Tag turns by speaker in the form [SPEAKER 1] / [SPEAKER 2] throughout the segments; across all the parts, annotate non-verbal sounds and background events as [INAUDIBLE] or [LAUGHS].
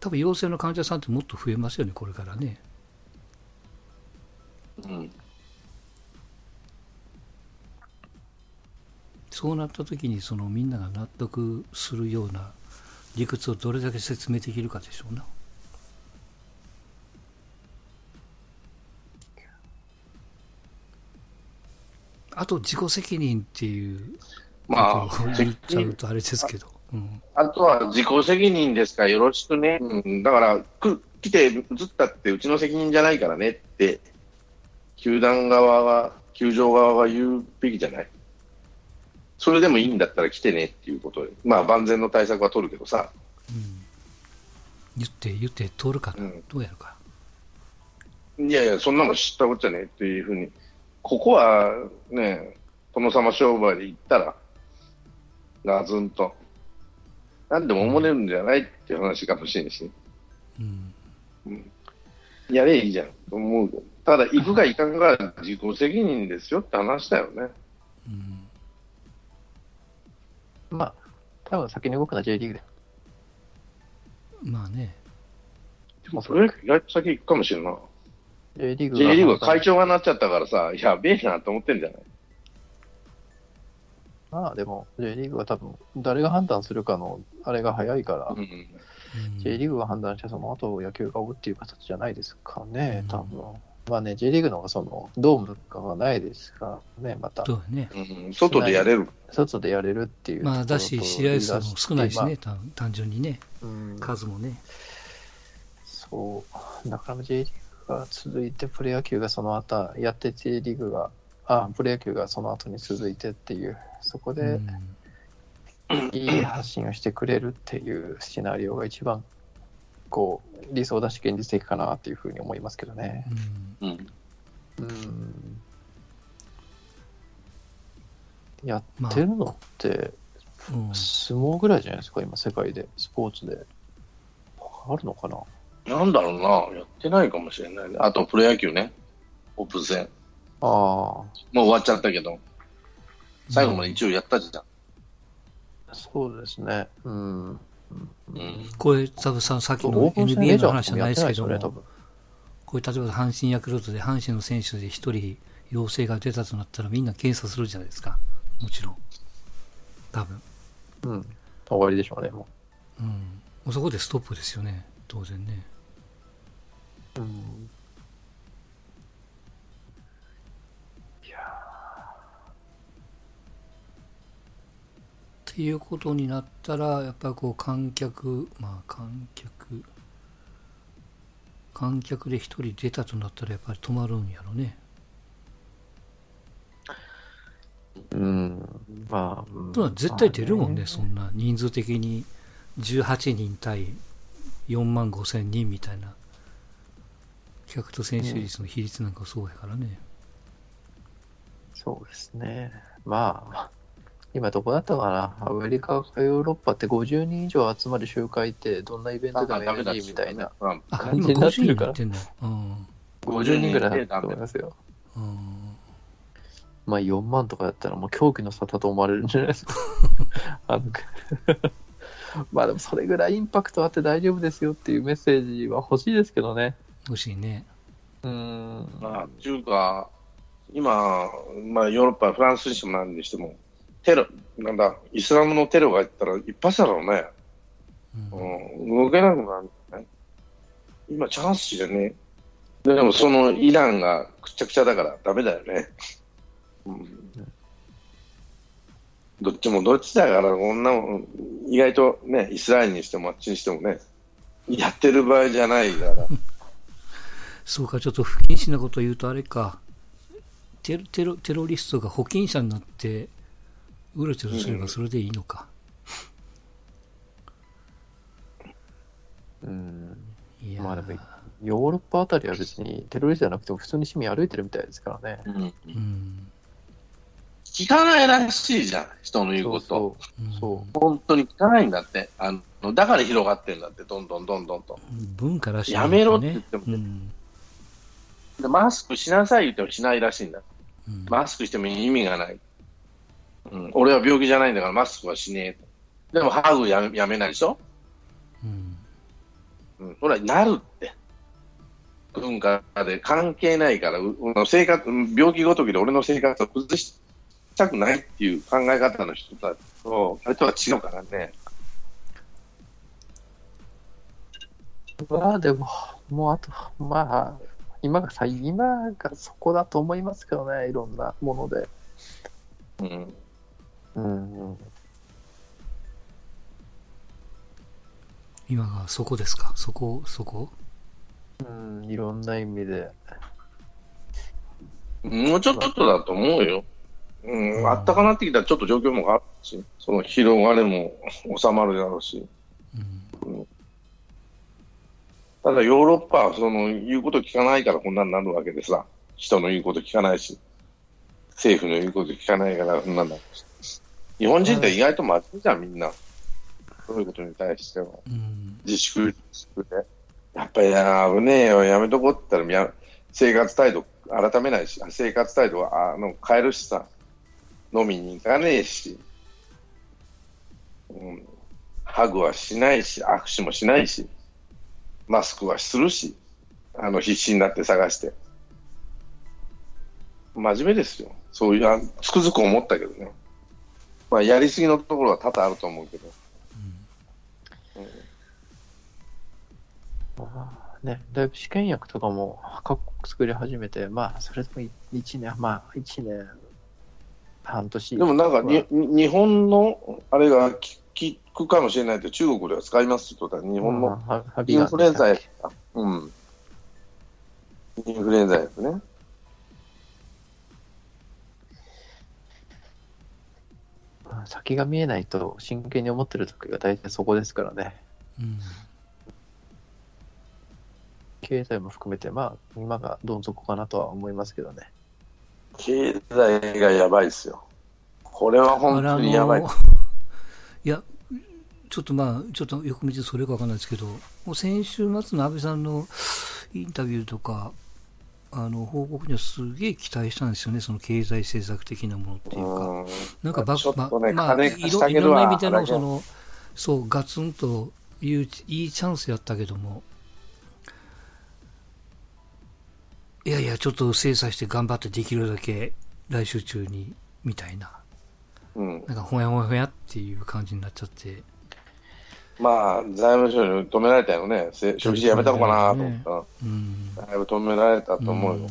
[SPEAKER 1] 多分陽性の患者さんってもっと増えますよね、これからね。
[SPEAKER 2] うん。
[SPEAKER 1] そうなった時にそのみんなが納得するような理屈をどれだけ説明できるかでしょうな。あと自己責任っていう
[SPEAKER 2] まあ
[SPEAKER 1] ことを言っちゃうとあれですけど。うん。
[SPEAKER 2] あとは自己責任ですか？らよろしくね。うん、だから、く来て移ったってうちの責任じゃないからねって、球団側は、球場側は言うべきじゃない？それでもいいんだったら来てねっていうことで、まあ万全の対策は取るけどさ、
[SPEAKER 1] 言って言って通るかな、
[SPEAKER 2] うん。
[SPEAKER 1] どうやるか？
[SPEAKER 2] いやいや、そんなの知ったことじゃねえっていうふうに、ここはね、殿様商売で言ったら、ガツンと、なんでも思れるんじゃないっていう話かもしれんし、
[SPEAKER 1] うん
[SPEAKER 2] やればいいじゃんと思うけど。ただ、行くか行かんかは自己責任ですよって話だよね。
[SPEAKER 1] うん
[SPEAKER 3] まあ、多分先に動くのは J リーグで。
[SPEAKER 1] まあね。
[SPEAKER 2] でもそれ意外と先行くかもしれんな。
[SPEAKER 3] J リーグ
[SPEAKER 2] J リーグは会長がなっちゃったからさ、やべえなと思ってんじゃない？
[SPEAKER 3] まあでも、J リーグは多分、誰が判断するかの、あれが早いから、J リーグが判断して、その後野球が追うっていう形じゃないですかね
[SPEAKER 1] うん、
[SPEAKER 3] 多分。まあね、J リーグの方がその、ドームとかがないですからね、また、
[SPEAKER 1] そうやね。
[SPEAKER 2] うん、外でやれる。
[SPEAKER 3] 外でやれるっていう。
[SPEAKER 1] まあだし、試合数も少ないし
[SPEAKER 3] まあ
[SPEAKER 1] ね、単単純にね、
[SPEAKER 3] うん、
[SPEAKER 1] 数もね。
[SPEAKER 3] そう。だから J リーグが続いて、プロ野球がその後、やって J リーグが、あ、プロ野球がその後に続いてっていう、そこ
[SPEAKER 1] う
[SPEAKER 3] で
[SPEAKER 1] ん
[SPEAKER 3] いい発信をしてくれるっていうシナリオが一番、こう、理想だし現実的かなっていうふうに思いますけどね。
[SPEAKER 1] うん
[SPEAKER 2] うん。
[SPEAKER 3] うん。やってるのって、
[SPEAKER 1] うん
[SPEAKER 3] 相撲ぐらいじゃないですか、今、世界で、スポーツで。あるのかな？
[SPEAKER 2] なんだろうな、やってないかもしれないね。あと、プロ野球ね。オープン戦。
[SPEAKER 3] ああ、
[SPEAKER 2] もう終わっちゃったけど、最後まで一応やったじゃん。
[SPEAKER 3] そうですね。うん。うん
[SPEAKER 2] うん。
[SPEAKER 1] これ、多分ささっきの NBA の話じゃないですけど
[SPEAKER 3] も。
[SPEAKER 1] これ例えば阪神ヤクルトで阪神の選手で一人陽性が出たとなったらみんな検査するじゃないですか。もちろん。多分。
[SPEAKER 3] うん。終わりでしょうね、も
[SPEAKER 1] うん。もうそこでストップですよね。当然ね。
[SPEAKER 3] う。うん。
[SPEAKER 1] っていうことになったら、やっぱりこう観客、まあ観客、観客で一人出たとなったらやっぱり止まるんやろね。
[SPEAKER 3] ーうん。まあ、
[SPEAKER 1] 絶対出るもんね、
[SPEAKER 3] まあ
[SPEAKER 1] そんな人数的に18人対4万5千人みたいな客と選手率の比率なんかそうやからね。
[SPEAKER 3] そうですね。まあ、今どこだったかな？アメリカかヨーロッパって50人以上集まる集会ってどんなイベントでも NG みたいな。感じになっ
[SPEAKER 1] 50人
[SPEAKER 3] てるから
[SPEAKER 1] になってんの。うん。
[SPEAKER 3] 50人ぐらいだと思いますよ。
[SPEAKER 1] うん
[SPEAKER 3] まあ4万とかだったらもう狂気の沙汰と思われるんじゃないですか。[LAUGHS] あの [LAUGHS] まあでもそれぐらいインパクトあって大丈夫ですよっていうメッセージは欲しいですけどね。
[SPEAKER 1] 欲しいね。
[SPEAKER 3] うーん。
[SPEAKER 2] まあ、っていうか、今、まあ、ヨーロッパ、フランスにしても何にしても、テロ、なんだ、イスラムのテロが入ったら一発だろうね。
[SPEAKER 1] うん、
[SPEAKER 2] 動けなくなるんじゃない今、チャンスじゃねでも、そのイランがくちゃくちゃだからダメだよね。うん、どっちもどっちだから、こんなもん、意外とね、イスラエルにしてもあっちにしてもね、やってる場合じゃないから。[LAUGHS]
[SPEAKER 1] そうか、ちょっと不謹慎なこと言うとあれか。テロテロテロリストが保険者になって、うろちょろすればそれでいいのか。
[SPEAKER 3] うん。
[SPEAKER 1] いやー
[SPEAKER 3] まあでも、ヨーロッパあたりは別にテロリストじゃなくても普通に市民歩いてるみたいですからね。
[SPEAKER 2] うん
[SPEAKER 1] うん。
[SPEAKER 2] 聞かないらしいじゃん、人の言うこと。
[SPEAKER 3] そう
[SPEAKER 2] 本当に聞かないんだって。あのだから広がってんだって、どんどんどんどんと。
[SPEAKER 1] 文化らしい、
[SPEAKER 2] やめろって言っても
[SPEAKER 1] うん。
[SPEAKER 2] でマスクしなさい言ってもしないらしいんだ。
[SPEAKER 1] うん
[SPEAKER 2] マスクしても意味がない。うん、俺は病気じゃないんだからマスクはしねえと。でもハグやめやめないでしょ？
[SPEAKER 1] うん
[SPEAKER 2] うん、それはなるって。文化で関係ないから、生活、うん病気ごときで俺の生活を崩したくないっていう考え方の人たちと、あれとは違うからね。
[SPEAKER 3] まあでも、もうあと、まあ、今がさ、今がそこだと思いますけどね、いろんなもので。
[SPEAKER 2] うん。
[SPEAKER 3] うん、うん。
[SPEAKER 1] 今がそこですか？そこ、そこ？
[SPEAKER 3] うん、いろんな意味で。
[SPEAKER 2] もうちょっとだと思うよ。うん、
[SPEAKER 1] うん
[SPEAKER 2] あったかなってきたらちょっと状況も変わるし、その広がりも収まるだろうし。
[SPEAKER 1] うん。
[SPEAKER 2] ただヨーロッパはその言うこと聞かないからこんなになるわけでさ、人の言うこと聞かないし、政府の言うこと聞かないからこんなんだし。日本人って意外と真面目じゃん、みんな。そういうことに対しては。
[SPEAKER 1] うん。
[SPEAKER 2] 自粛、自粛で。やっぱりや危ねえよ、やめとこうって言ったらや、生活態度改めないし、生活態度はあの変えるしさ、飲みに行かねえし、うん、ハグはしないし、握手もしないし、マスクはするし、あの必死になって探して。真面目ですよ。そういう、あつくづく思ったけどね。まあ、やりすぎのところは多々あると思うけど。
[SPEAKER 3] まあね、だいぶ試験薬とかも各国作り始めて、まあ、それでも1年、まあ、1年、半年。
[SPEAKER 2] でもなんかに、に日本のあれがき効くかもしれないって中国では使いますって言ったら日本のインフルエンザや。うん。インフルエンザやつね。
[SPEAKER 3] 先が見えないと真剣に思ってる時が大体そこですからね。
[SPEAKER 1] うん。
[SPEAKER 3] 経済も含めて、まあ、今がどん底かなとは思いますけどね。
[SPEAKER 2] 経済がやばいですよ。これは本当にやばい。
[SPEAKER 1] いや、ちょっとまあ、ちょっとよく見てそれかわかんないですけど、もう先週末の安倍さんのインタビューとか、あの報告にはすげえ期待したんですよね、その経済政策的なものっていうか。
[SPEAKER 2] うん
[SPEAKER 1] なんかバ
[SPEAKER 2] ちょっとね、
[SPEAKER 1] まあ、
[SPEAKER 2] 金
[SPEAKER 1] いろい。ろんな意味での、
[SPEAKER 2] 原
[SPEAKER 1] その、そう、ガツンという、いいチャンスやったけども、いやいや、ちょっと精査して頑張ってできるだけ来週中に、みたいな。
[SPEAKER 2] うん。
[SPEAKER 1] なんか、ほやほやほやっていう感じになっちゃって。
[SPEAKER 2] まあ、財務省に止められたよね。せ消費者やめたのかなと。思ったら、
[SPEAKER 1] うん。
[SPEAKER 2] だいぶ止められたと思うよ。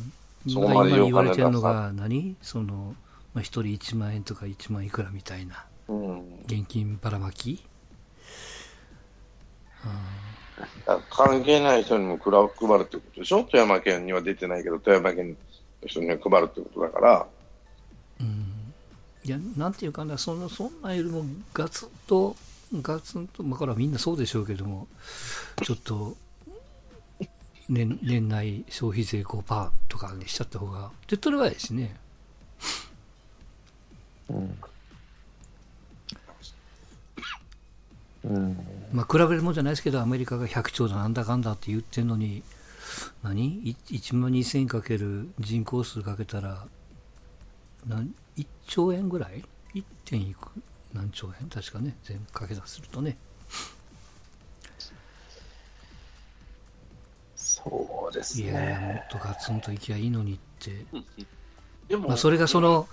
[SPEAKER 1] うん。
[SPEAKER 2] そこまで
[SPEAKER 1] 言われてるのが何？その、まあ、一人1万円とか1万いくらみたいな
[SPEAKER 2] うん。
[SPEAKER 1] 現金ばらまき？
[SPEAKER 2] だから関係ない人にも配る配るってことでしょ？富山県には出てないけど、富山県の人には配るってことだから、
[SPEAKER 1] うん。いやなんていうかなそのそんなよりもガツンとガツンとまあこれはみんなそうでしょうけどもちょっと年年内消費税5%とかにしちゃった方が手っ取り早いですね
[SPEAKER 3] うん。うん。
[SPEAKER 1] まあ比べるもんじゃないですけどアメリカが100兆だなんだかんだって言ってるのに何？い ?1 万2000円かける人口数かけたらなん1兆円ぐらい ?1. 点いく？何兆円？確かね全部かけたとするとね。
[SPEAKER 3] そうです
[SPEAKER 1] いやいやも
[SPEAKER 3] ね。
[SPEAKER 1] っとガツンといきゃいいのにって、
[SPEAKER 2] でも、
[SPEAKER 1] まあ、それがその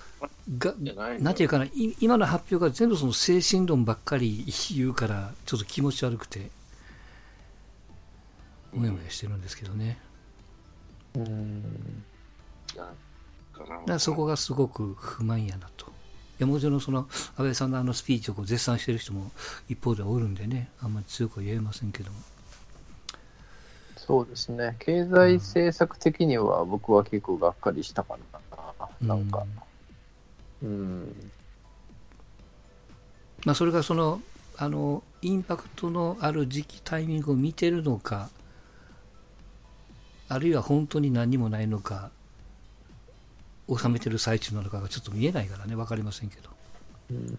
[SPEAKER 1] が
[SPEAKER 2] な
[SPEAKER 1] んていうかない今の発表が全部その精神論ばっかり言うからちょっと気持ち悪くてもやもやしてるんですけどね。
[SPEAKER 3] うん。
[SPEAKER 1] だからそこがすごく不満やなと。いやもちろんその安倍さんのあのスピーチをこう絶賛してる人も一方ではおるんでね、あんまり強くは言えませんけども。
[SPEAKER 3] そうですね。経済政策的には僕は結構がっかりしたかな。なんか。うん。
[SPEAKER 1] まあ、それがそのあのインパクトのある時期タイミングを見てるのかあるいは本当に何にもないのか収めてる最中なのかがちょっと見えないからね分かりませんけど。
[SPEAKER 3] うん。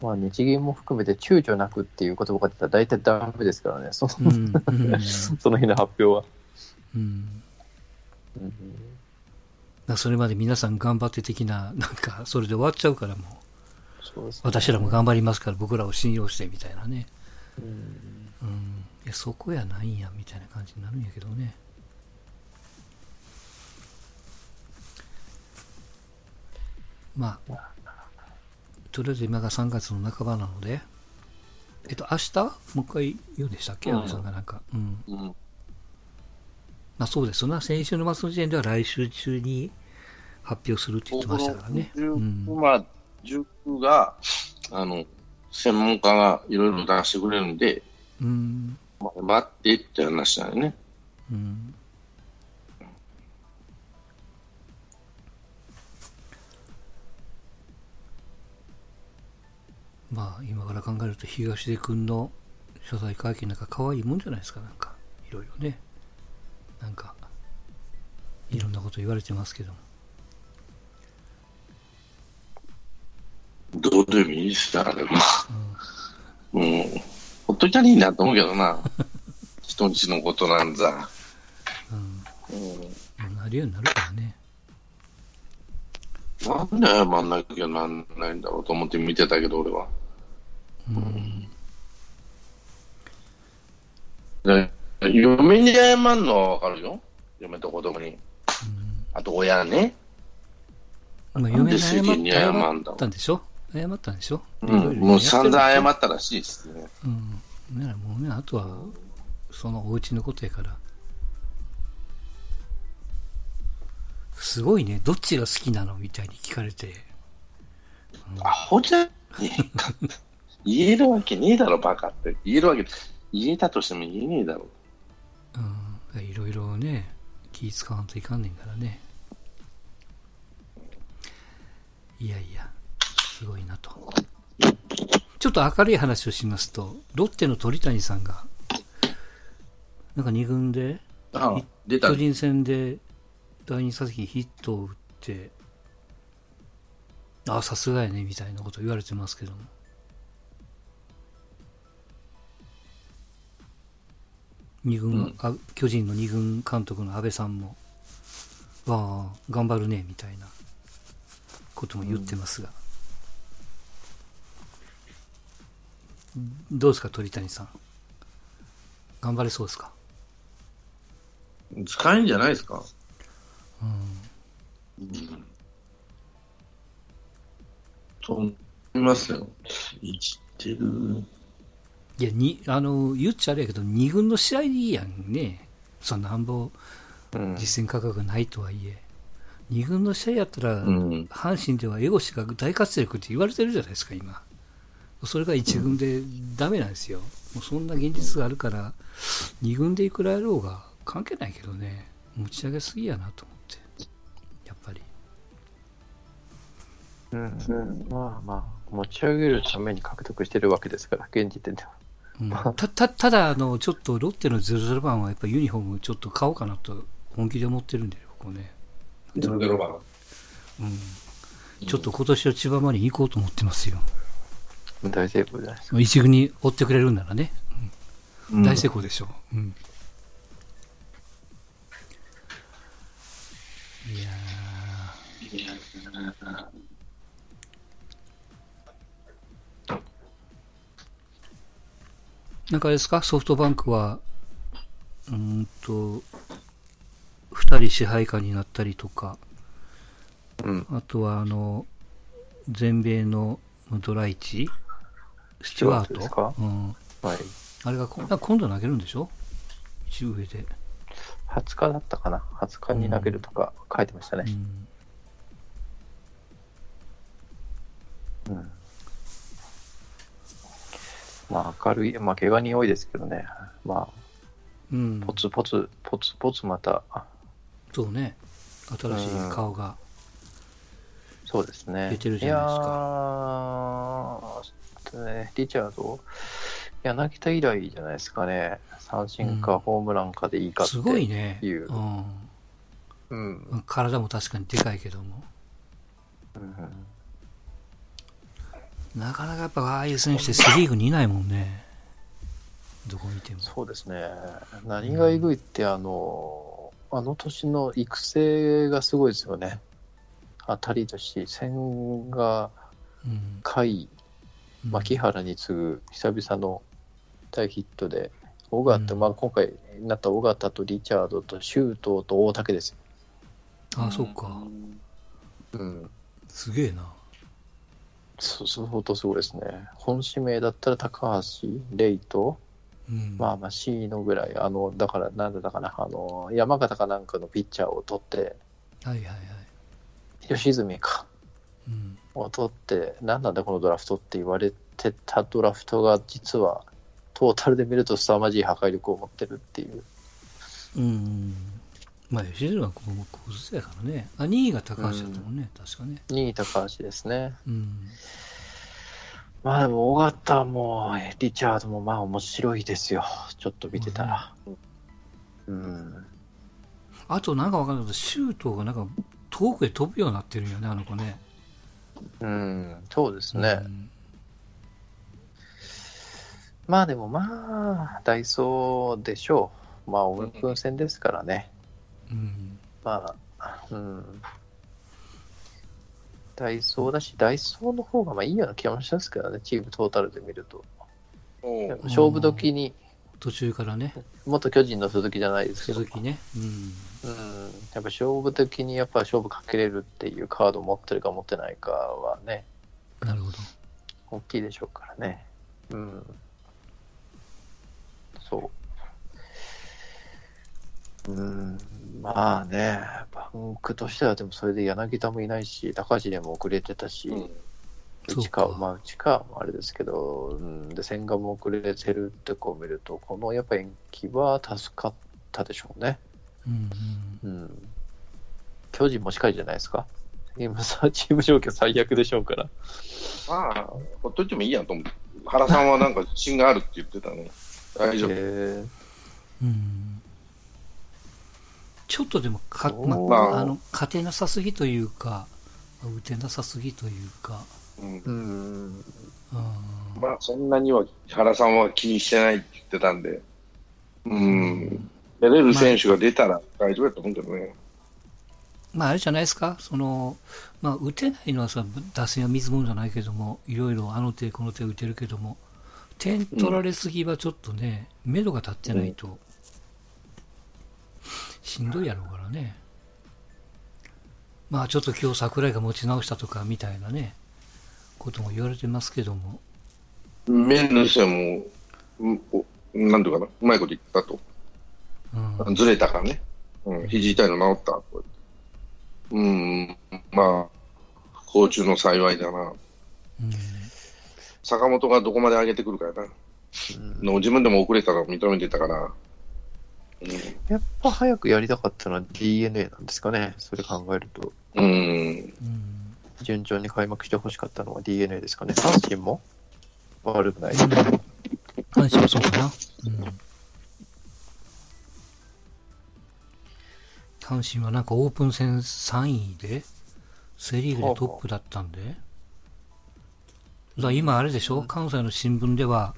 [SPEAKER 3] まあ、日銀も含めて躊躇なくっていう言葉が出たら大体ダメですからね、その,、
[SPEAKER 1] うんうん。[LAUGHS]
[SPEAKER 3] その日の発表は。
[SPEAKER 1] うん。
[SPEAKER 3] うん。
[SPEAKER 1] それまで皆さん頑張って的ななんかそれで終わっちゃうからもう。
[SPEAKER 3] そうね。
[SPEAKER 1] 私らも頑張りますから僕らを信用してみたいなね、
[SPEAKER 3] うん。
[SPEAKER 1] うん、そこやないんやみたいな感じになるんやけどねまあとりあえず今が3月の半ばなのでえっと明日？もう一回言うでしたっけ？
[SPEAKER 2] うん。
[SPEAKER 1] 安倍さんがなんか。うん。
[SPEAKER 2] うん。
[SPEAKER 1] まあそうですな。先週の末の時点では来週中に発表するって言ってましたからね。う
[SPEAKER 2] 19
[SPEAKER 1] ん。
[SPEAKER 2] まあ、19が、あの、専門家がいろいろ出してくれるんで、
[SPEAKER 1] うん。
[SPEAKER 2] まあ待ってって話だよね。
[SPEAKER 1] うんまあ今から考えると東出君の謝罪会見なんか可愛いもんじゃないですかなんかいろいろねなんかいろんなこと言われてますけども
[SPEAKER 2] どうでもいいですからね、まあ。うん。ほっといたらいいなと思うけどな。[LAUGHS] 人んちのことなんざ。
[SPEAKER 1] うん
[SPEAKER 2] うん。
[SPEAKER 1] なるようになるからね
[SPEAKER 2] なんで謝んなきゃなんないんだろうと思って見てたけど、俺は。
[SPEAKER 1] うん
[SPEAKER 2] で嫁に謝んのはわかるよ。嫁と子供に。
[SPEAKER 1] うん
[SPEAKER 2] あと親ね。
[SPEAKER 1] まあ、嫁に謝ったんでしょ？謝ったんでしょ？
[SPEAKER 2] うん。もう散々謝
[SPEAKER 1] っ
[SPEAKER 2] ったらしいですね。
[SPEAKER 1] うん。ならもうね、あとは、そのお家のことやから。すごいね、どっちが好きなの？みたいに聞かれて。
[SPEAKER 2] アホじゃねえか。言えるわけねえだろ、バカって。言えるわけ、言えたとしても言えねえだろ。
[SPEAKER 1] うん。いろいろね、気使わんといかんねんからね。いやいや、すごいなと。ちょっと明るい話をしますと、ロッテの鳥谷さんが、なんか2軍で、
[SPEAKER 2] あ出た
[SPEAKER 1] 巨。人戦で第2打席にヒットを打って、ああ、さすがやね、みたいなこと言われてますけども。二軍、
[SPEAKER 2] うん
[SPEAKER 1] あ巨人の二軍監督の安倍さんも、わあ、頑張るね、みたいなことも言ってますが。どうですか、鳥谷さん？頑張れそうですか？
[SPEAKER 2] 使えんじゃないですか？
[SPEAKER 1] うん。
[SPEAKER 2] うん。と思いますよ。生きてる。
[SPEAKER 1] いや、に、あの、言っちゃあれやけど、二軍の試合でいいやんね。そんななんぼ
[SPEAKER 3] うん
[SPEAKER 1] 実戦価格がないとはいえ。二軍の試合やったら、
[SPEAKER 2] うん。
[SPEAKER 1] 阪神では江越が大活躍って言われてるじゃないですか、今。それが一軍でダメなんですよ。もうそんな現実があるから、二軍でいくらやろうが関係ないけどね、持ち上げすぎやなと思って。やっぱり。
[SPEAKER 3] うんまあまあ、持ち上げるために獲得してるわけですから、現時点では。
[SPEAKER 1] うん [LAUGHS] たたただあの、ちょっとロッテの00番はやっぱユニフォームちょっと買おうかなと本気で思ってるんで、ここね。
[SPEAKER 2] ゼロゼロ番。
[SPEAKER 1] うん、ちょっと今年は千葉マリン行こうと思ってますよ。
[SPEAKER 3] 大成功じゃないですか。
[SPEAKER 1] 一軍に追ってくれるんならね、
[SPEAKER 2] うん
[SPEAKER 1] 大成功でしょう。うんいやーなんかあれですか、ソフトバンクは、うーんと、二人支配下になったりとか、
[SPEAKER 3] うん。
[SPEAKER 1] あとはあの、全米のドライチ、スチュワート？うん、
[SPEAKER 3] はい。
[SPEAKER 1] あれがこ今度投げるんでしょ？一上で。
[SPEAKER 3] 20日だったかな ?20 日に投げるとか書いてましたね。
[SPEAKER 1] うん
[SPEAKER 3] うん。まあ、明るい、まあ、怪我人多いですけどね。ま
[SPEAKER 1] うん
[SPEAKER 3] あ、ポツポツ、ポツポツまた、あ
[SPEAKER 1] そうね。新しい顔が。
[SPEAKER 3] そうですね。
[SPEAKER 1] 出てるじゃないですか
[SPEAKER 3] いやーね、リチャード、柳田以来じゃないですかね。三振か
[SPEAKER 1] うん
[SPEAKER 3] ホームランかでいいかって
[SPEAKER 1] すごいね。
[SPEAKER 3] いう
[SPEAKER 1] うん
[SPEAKER 3] うん。
[SPEAKER 1] 体も確かにでかいけども。
[SPEAKER 3] うん
[SPEAKER 1] なかなかやっぱああいう選手ってセリーグにいないもんね。どこ見ても。
[SPEAKER 3] そうですね。何がえぐいって、あの、あの年の育成がすごいですよね。当たり年、千賀、
[SPEAKER 1] うん
[SPEAKER 3] 甲斐、
[SPEAKER 1] うん
[SPEAKER 3] 牧原に次ぐ久々の大ヒットで、尾形、
[SPEAKER 1] うん
[SPEAKER 3] まあ今回になった尾形とリチャードと周東と大竹ですよ。
[SPEAKER 1] あ、そっか。
[SPEAKER 3] うん。
[SPEAKER 1] すげえな。
[SPEAKER 3] そう、相当すごいですね。本指名だったら高橋、レイと、
[SPEAKER 1] うん。
[SPEAKER 3] まあまあ C のぐらい、あの、だから、なんだったかな、あの、山形かなんかのピッチャーを取って、
[SPEAKER 1] はいはいはい。
[SPEAKER 3] 吉住か、
[SPEAKER 1] うん。
[SPEAKER 3] を取って、なんなんだこのドラフトって言われてたドラフトが、実は、トータルで見ると凄まじい破壊力を持ってるっていう。
[SPEAKER 1] うん。まあ、吉住はずやからね。あ、2位が高橋だったもんね、確かね。
[SPEAKER 3] 2位高橋ですね。
[SPEAKER 1] うん。
[SPEAKER 3] まあでも、尾形も、リチャードもまあ面白いですよ。ちょっと見てたら。うん。
[SPEAKER 1] あと、なんかわかんないけど、シュートがなんか、遠くへ飛ぶようになってるんよね、あの子ね。
[SPEAKER 3] うん、そうですね。
[SPEAKER 1] うん
[SPEAKER 3] まあでもまあ、ダイソーでしょう。まあ、オープン戦ですからね。
[SPEAKER 1] うん。
[SPEAKER 3] まあ、うん。ダイソーだし、ダイソーの方がまあいいような気もしますけどね、チームトータルで見ると。勝負時に、
[SPEAKER 1] 途中からね、
[SPEAKER 3] 元巨人の鈴木じゃないですけど、
[SPEAKER 1] 鈴木ね。うん。
[SPEAKER 3] うん、やっぱ勝負的にやっぱ勝負かけれるっていうカードを持ってるか持ってないかはね、
[SPEAKER 1] なるほど。
[SPEAKER 3] 大きいでしょうからね。うん。そう。うん、まあね、バンクとしてはでもそれで柳田もいないし、高橋でも遅れてたし、
[SPEAKER 2] うん
[SPEAKER 1] そう
[SPEAKER 3] 内川、
[SPEAKER 1] か
[SPEAKER 3] まあ内川もあれですけど、うん、で、千賀も遅れてるってこう見ると、このやっぱ延期は助かったでしょうね。
[SPEAKER 1] うん
[SPEAKER 3] うん。巨人も近いじゃないですか。今さ、チーム状況最悪でしょうから。
[SPEAKER 2] まあ、ほっといてもいいやと思う。原さんはなんか自信があるって言ってたね。大丈夫。
[SPEAKER 3] え
[SPEAKER 1] うん。うん。ちょっとでもか、ま
[SPEAKER 2] ま
[SPEAKER 1] あ、
[SPEAKER 2] あ。
[SPEAKER 1] あの、勝てなさすぎというか、打てなさすぎというか、
[SPEAKER 2] うん。
[SPEAKER 3] ー、うん。
[SPEAKER 1] うん。
[SPEAKER 2] まあ、そんなには原さんは気にしてないって言ってたんで、うん、出れる選手が出たら大丈夫だと思うけどね。
[SPEAKER 1] まあ、あれじゃないですか、その、まあ、打てないのはさ、打線は水物じゃないけども、いろいろあの手この手打てるけども、点取られすぎはちょっとね、目処が立ってないと、しんどいやろうからね。まあ、ちょっと今日桜井が持ち直したとかみたいなね、ことも言われてますけども、
[SPEAKER 2] メンヌスはもう、なんていうかな、うまいこと言ったと。
[SPEAKER 1] うん、
[SPEAKER 2] ずれたからね。うん、肘痛いの治った。うん、まあ、不幸中の幸いだな。
[SPEAKER 1] うん、
[SPEAKER 2] 坂本がどこまで上げてくるかやな。の自分でも遅れたのを認めてたから。うん
[SPEAKER 3] やっぱ早くやりたかったのは DNA なんですかね。それ考えると。
[SPEAKER 2] うん、
[SPEAKER 1] うん、
[SPEAKER 3] 順調に開幕してほしかったのは DNA ですかね。阪神も悪くない。
[SPEAKER 1] 阪神もそうかな。うん。阪神はなんかオープン戦3位で、セ・リーグでトップだったんで。だから今あれでしょ、関西の新聞では、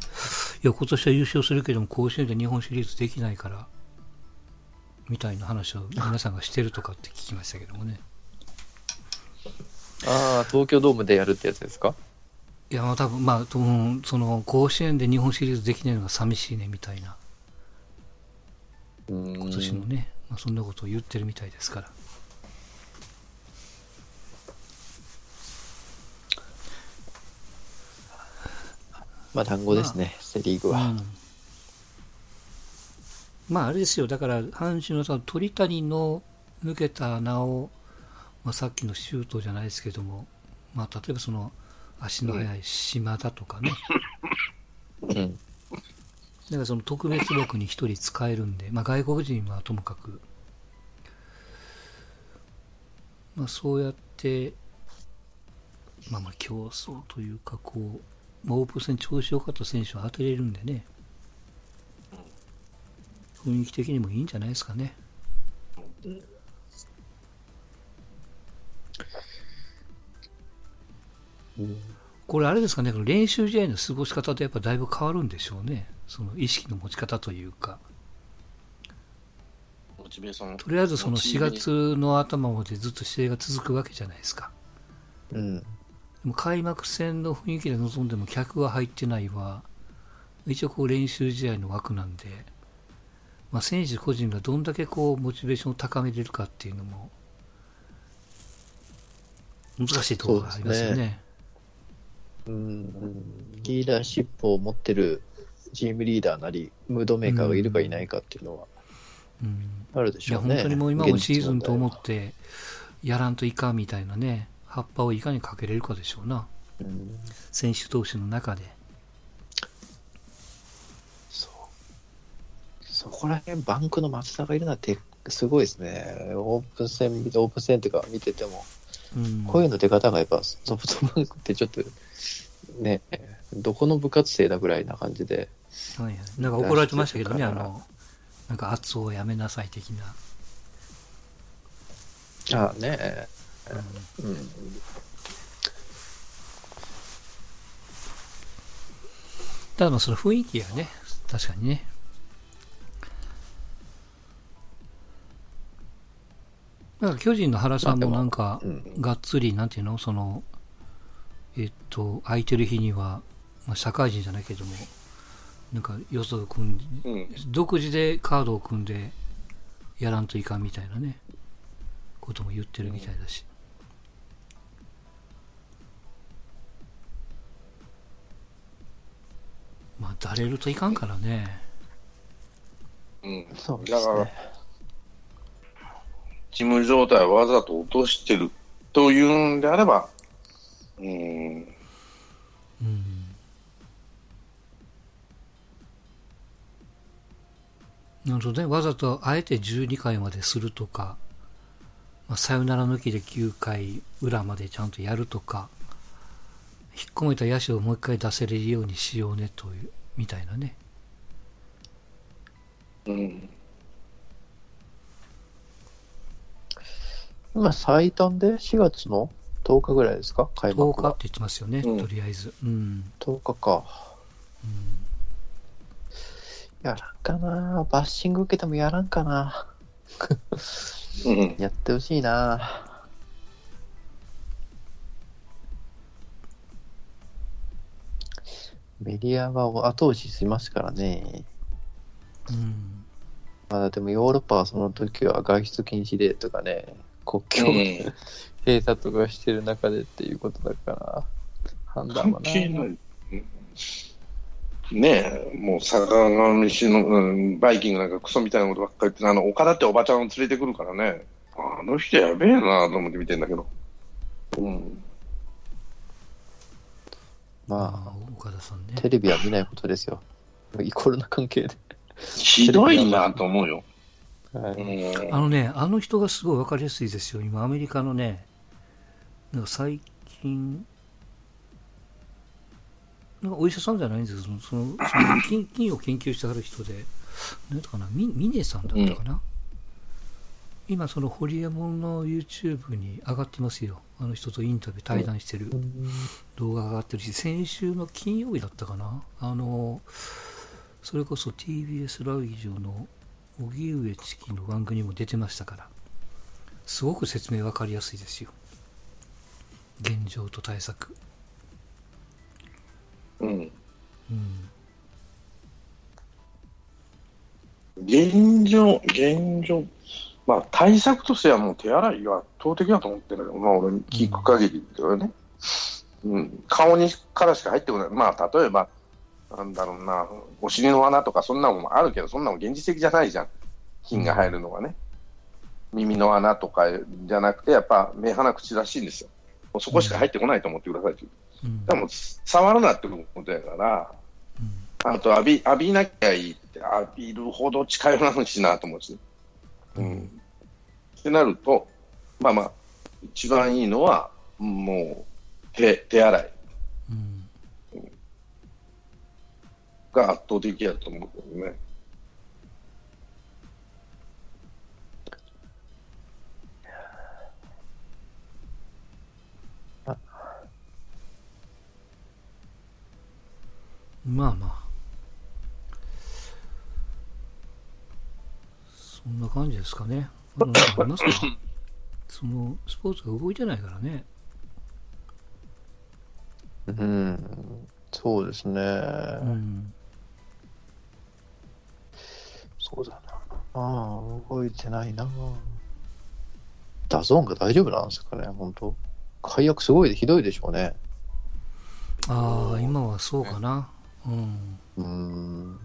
[SPEAKER 1] いや、今年は優勝するけども、甲子園で日本シリーズできないから、みたいな話を皆さんがしてるとかって聞きましたけどもね。
[SPEAKER 3] ああ、東京ドームでやるってやつですか？
[SPEAKER 1] いや、まあ多分、まあ、多分その、甲子園で日本シリーズできないのが寂しいね、みたいな。
[SPEAKER 3] うん。
[SPEAKER 1] 今年もね、まあ、そんなことを言ってるみたいですから。
[SPEAKER 3] まあ、団子ですね、セ・リーグは。
[SPEAKER 1] うんまああれですよ、だから阪神のさ鳥谷の抜けた穴を、まあ、さっきのシュートじゃないですけども、まあ、例えばその足の速い島田とかね、
[SPEAKER 3] うん。
[SPEAKER 1] だからその特別枠に一人使えるんで、まあ、外国人はともかく、まあ、そうやって、まあ、まあ競争というかこう、まあ、オープン戦調子良かった選手を当てれるんでね、雰囲気的にもいいんじゃないですかね。これあれですかね、練習試合の過ごし方とやっぱだいぶ変わるんでしょうね。その意識の持ち方というか。とりあえずその4
[SPEAKER 2] モチベ
[SPEAKER 1] 月の頭までずっと試合が続くわけじゃないですか。
[SPEAKER 3] うん。
[SPEAKER 1] でも開幕戦の雰囲気で臨んでも客が入ってないわ。一応こう練習試合の枠なんで、まあ、選手個人がどんだけこうモチベーションを高めれるかっていうのも難しいところがありますよね。
[SPEAKER 3] うん、リーダーシップを持ってるチームリーダーなり、ムードメーカーがいるかいないかっていうのは
[SPEAKER 1] うん。
[SPEAKER 3] あるでし
[SPEAKER 1] いや
[SPEAKER 3] ょうね。
[SPEAKER 1] 本当にもう今もシーズンと思
[SPEAKER 3] 現
[SPEAKER 1] ってやらんといかんみたいなね葉っぱをいかにかけれるかでしょうな。
[SPEAKER 3] うん。
[SPEAKER 1] 選手投手の中で
[SPEAKER 3] そう。そこら辺、バンクの松田がいるのはてすごいですね。オープン戦オープン戦っていうか見てても、
[SPEAKER 1] うん。
[SPEAKER 3] 声の出方がやっぱソフトバンクってちょっと、ね、どこの部活生だぐらいな感じで、
[SPEAKER 1] はいはい、なんか怒られてましたけどねあのなんか圧をやめなさい的な、
[SPEAKER 3] ああね、
[SPEAKER 1] うん。
[SPEAKER 3] うん、
[SPEAKER 1] ただまあその雰囲気がね確かにねなんか巨人の原さんもなんか
[SPEAKER 3] うん。
[SPEAKER 1] がっつりなんていうの？そのえっと空いてる日には、まあ、社会人じゃないけどもなんかよそを組んで
[SPEAKER 2] うん。
[SPEAKER 1] 独自でカードを組んでやらんといかんみたいなねことも言ってるみたいだし、まあだれるといかんからね。
[SPEAKER 2] うん。
[SPEAKER 3] そうで
[SPEAKER 2] だから
[SPEAKER 3] すね。、
[SPEAKER 2] チーム状態をわざと落としてるというんであれば、うん、
[SPEAKER 1] うんなるほどねわざとあえて12回までするとか、まあ、サヨナラ抜きで9回裏までちゃんとやるとか引っ込めた野手をもう一回出せれるようにしようねというみたいなね
[SPEAKER 2] うん。
[SPEAKER 3] 今、最短で？4月の？10日ぐらいですか？開
[SPEAKER 1] 10
[SPEAKER 3] 幕は
[SPEAKER 1] 日って。言ってますよね、
[SPEAKER 2] うん。
[SPEAKER 1] とりあえず。うん、
[SPEAKER 3] 10日か。やらんかな。バッシング受けてもやらんかな。
[SPEAKER 2] うん。
[SPEAKER 3] やってほしいな。メディアは後押ししますからね。
[SPEAKER 1] うん。
[SPEAKER 3] まだでもヨーロッパはその時は外出禁止令とかね、国境
[SPEAKER 2] うん
[SPEAKER 3] 閉鎖とかしてる中でっていうことだから、判断
[SPEAKER 2] 関
[SPEAKER 3] はな
[SPEAKER 2] 係ない。ねえ、もう坂上氏の、うん、バイキングなんかクソみたいなことばっかり言って、あの、岡田っておばちゃんを連れてくるからね、あの人やべえなと思って見てんだけど。うん。
[SPEAKER 3] ま
[SPEAKER 1] あ岡田さんね
[SPEAKER 3] あ、テレビは見ないことですよ。イコールな関係で。
[SPEAKER 2] ひどいなと思うよ。
[SPEAKER 1] あのね、あの人がすごい分かりやすいですよ。今、アメリカのね、なんか最近、なんかお医者さんじゃないんですけど、その、そのその菌菌を研究してはる人で、何だったかな、ミミネさんだったかな。今、そのホリエモンの YouTube に上がってますよ。あの人とインタビュー、対談してる動画が上がってるし、先週の金曜日だったかな。あの、それこそ TBS ラジオの荻上チキの番組にも出てましたからすごく説明分かりやすいですよ現状と対策
[SPEAKER 2] うん。
[SPEAKER 1] うん
[SPEAKER 2] 現状、現状、まあ対策としてはもう手洗いが圧倒的だと思ってるけど、まあ俺聞く限りだよね。うん。顔にからしか入ってこない。まあ例えば、なんだろうな、お尻の穴とかそんなのもあるけど、そんなの現実的じゃないじゃん。菌が入るのがね。耳の穴とかじゃなくて、やっぱ目鼻口らしいんですよ。もうそこしか入ってこないと思ってくださいという。
[SPEAKER 1] うん
[SPEAKER 2] でも、触るなってことやから、あと浴び浴びなきゃいいって、浴びるほど近寄らないしなと思うし、うん。ってなると、まあまあ、一番いいのは、もう手手洗いが圧倒的やと思うけどね。
[SPEAKER 1] まあまあそんな感じですかねあすか [LAUGHS] そのスポーツが動いてないからね
[SPEAKER 3] うん、そうですね。
[SPEAKER 1] うん
[SPEAKER 3] そうだな。ああ、動いてないな。 DAZN が大丈夫なんですかね、本当解約すごいひどいでしょうね。
[SPEAKER 1] ああ、今はそうかな。うん。
[SPEAKER 3] うーん。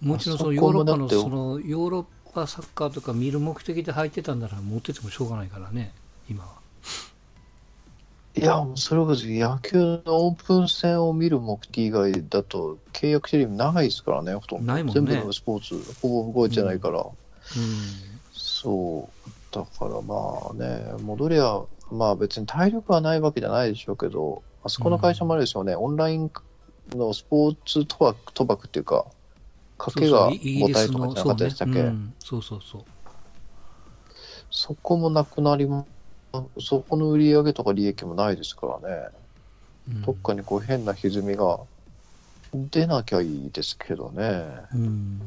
[SPEAKER 1] もちろんそのヨーロッパの
[SPEAKER 3] こもだって
[SPEAKER 1] そのヨーロッパサッカーとか見る目的で入ってたんなら持っててもしょうがないからね、今は。
[SPEAKER 3] いや、それこそ野球のオープン戦を見る目的以外だと契約してる意味ないですからね、ほとんど。
[SPEAKER 1] ないもんね
[SPEAKER 3] 全部のスポーツ、ほぼ動いてないから。
[SPEAKER 1] うん。
[SPEAKER 3] そう。だからまあね、戻りゃ、まあ別に体力はないわけじゃないでしょうけど、あそこの会社もあれですよね、オンラインのスポーツ賭博賭博っていうか、賭けが
[SPEAKER 1] そうそうイイギ
[SPEAKER 3] 5
[SPEAKER 1] リスの、
[SPEAKER 3] 体とかじゃなかったでしたっけ、
[SPEAKER 1] うん。そうそうそう。
[SPEAKER 3] そこもなくなりも、そこの売り上げとか利益もないですからね、
[SPEAKER 1] うん。
[SPEAKER 3] どっかにこう変な歪みが出なきゃいいですけどね。
[SPEAKER 1] うん。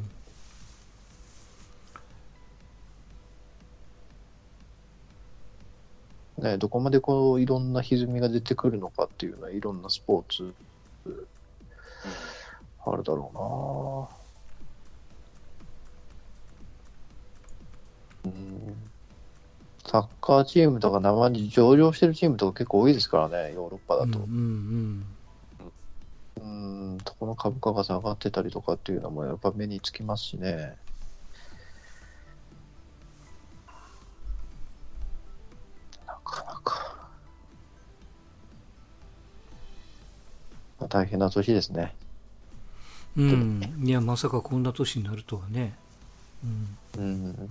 [SPEAKER 3] ね、どこまでこういろんな歪みが出てくるのかっていうのはいろんなスポーツあるだろうな。うんサッカーチームとか生に上場してるチームとか結構多いですからね、ヨーロッパだと。
[SPEAKER 1] うんうん
[SPEAKER 3] うん、そこの株価が下がってたりとかっていうのもやっぱ目につきますしね。なかなか。まあ、大変な年ですね。
[SPEAKER 1] うん。うん。いや、まさかこんな年になるとはね。うん。
[SPEAKER 3] うん。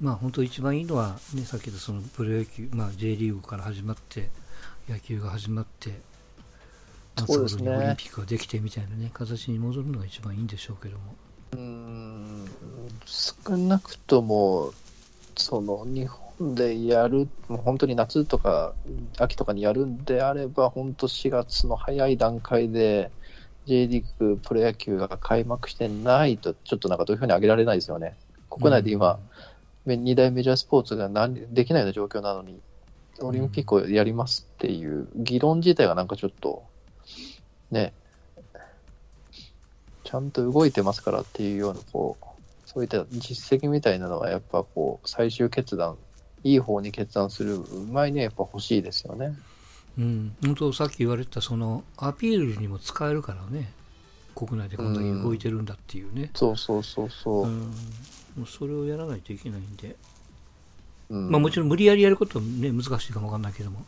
[SPEAKER 1] まあ本当一番いいのは、ね、さっきのそのプロ野球、まあ、J リーグから始まって、野球が始まって、夏頃
[SPEAKER 3] そうですね
[SPEAKER 1] にオリンピックができてみたいなね、形に戻るのが一番いいんでしょうけども。
[SPEAKER 3] うん少なくとも、その日本でやる、もう本当に夏とか秋とかにやるんであれば、本当4月の早い段階で J リーグ、プロ野球が開幕してないと、ちょっとなんか土俵に上げられないですよね。国内で今、2大メジャースポーツが何できないような状況なのに、オリンピックをやりますっていう議論自体がなんかちょっと、ね、ちゃんと動いてますからっていうような、こう、そういった実績みたいなのは、やっぱこう、最終決断、いい方に決断する前にはやっぱ欲しいですよね。
[SPEAKER 1] うん、本当さっき言われたそのアピールにも使えるからね。国内でこんだけ動いてるんだっていうね、
[SPEAKER 3] そうそうそうそう。う。
[SPEAKER 1] んもうそれをやらないといけないんで、
[SPEAKER 3] うん。
[SPEAKER 1] まあもちろん無理やりやることはね難しいかもわかんないけども。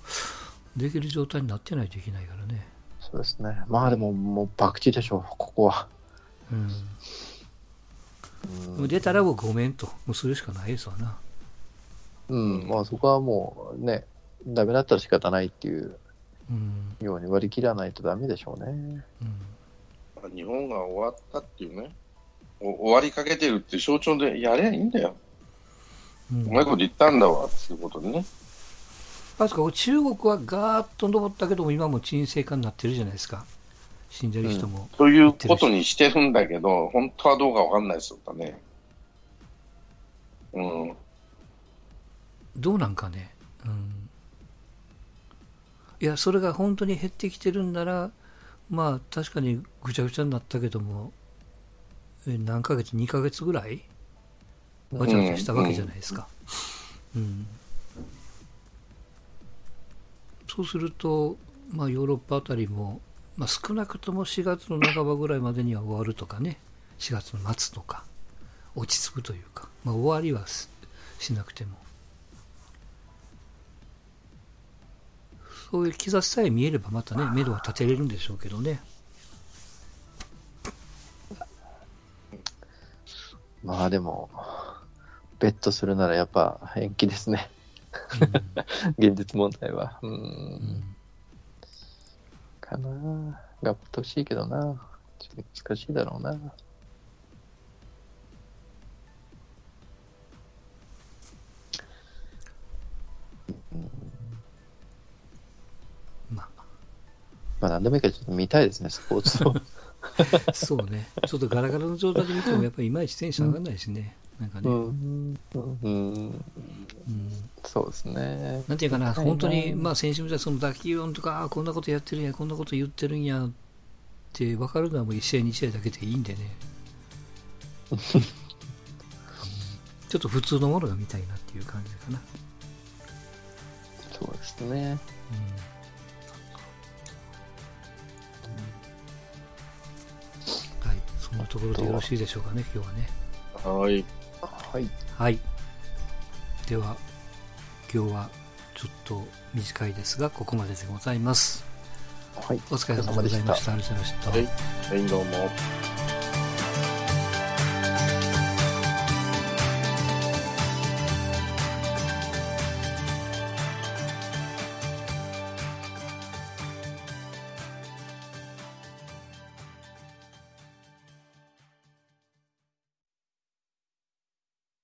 [SPEAKER 1] できる状態になってないといけないからね、
[SPEAKER 3] そうですね。まあでも、もう、博打でしょう、ここは。
[SPEAKER 1] うん。
[SPEAKER 3] うん。
[SPEAKER 1] 出たらもうごめんと。もうするしかないですわな。
[SPEAKER 3] うん、まあそこはもうね、ダメだったら仕方ないっていう
[SPEAKER 1] うん。
[SPEAKER 3] ように割り切らないとダメでしょうね。
[SPEAKER 1] うん。
[SPEAKER 2] 日本が終わったっていうね、お終わりかけてるって象徴でやればいいんだよ。
[SPEAKER 1] うん
[SPEAKER 2] うまいこと言ったんだわ、っていうことでね。
[SPEAKER 1] あそこ中国はガーッと登ったけども今も沈静化になってるじゃないですか死んでる人も、
[SPEAKER 2] ということにしてるんだけど、本当はどうかわかんないですよね。うん。
[SPEAKER 1] どうなんかね、うん、いやそれが本当に減ってきてるんならまあ確かにぐちゃぐちゃになったけどもえ何ヶ月？2ヶ月ぐらい？わちゃわちゃしたわけじゃないですか、うん。そうすると、まあ、ヨーロッパあたりも、まあ、少なくとも4月の半ばぐらいまでには終わるとかね。4月の末とか落ち着くというか、まあ、終わりはししなくても。そういう兆しさえ見えればまたね目処は立てれるんでしょうけどね
[SPEAKER 3] まあでも、ベットするならやっぱ延期ですね。現実問題は。うん。
[SPEAKER 1] うん
[SPEAKER 3] かな頑張ってほしいけどな。ちょっと難しいだろうな。
[SPEAKER 1] まあ
[SPEAKER 3] まあ何でもいいからちょっと見たいですね、スポーツを。[LAUGHS] [LAUGHS]
[SPEAKER 1] そうねちょっとガラガラの状態で見ても [LAUGHS] やっぱりいまいちテンション上がらないしね、なんかね、
[SPEAKER 3] うん。うん。
[SPEAKER 1] うん
[SPEAKER 3] そうですね。
[SPEAKER 1] なんていうかな、
[SPEAKER 3] はい
[SPEAKER 1] 本当に、
[SPEAKER 3] はい
[SPEAKER 1] まあ、先週みたいにその打球音とか、ああ、こんなことやってるんや、こんなこと言ってるんやっって分かるのはもう1試合2試合だけでいいんでね [LAUGHS] ちょっと普通のものが見たいなっていう感じかな、
[SPEAKER 3] そうですね。
[SPEAKER 1] うん、んなところでよろしいでしょうかね今日はね
[SPEAKER 2] はい。
[SPEAKER 3] はい。
[SPEAKER 1] はいでは今日はちょっと短いですがここまででございます
[SPEAKER 3] はい。
[SPEAKER 1] お疲れ様でございましたありがとうございました、
[SPEAKER 2] はい。はい、どうも。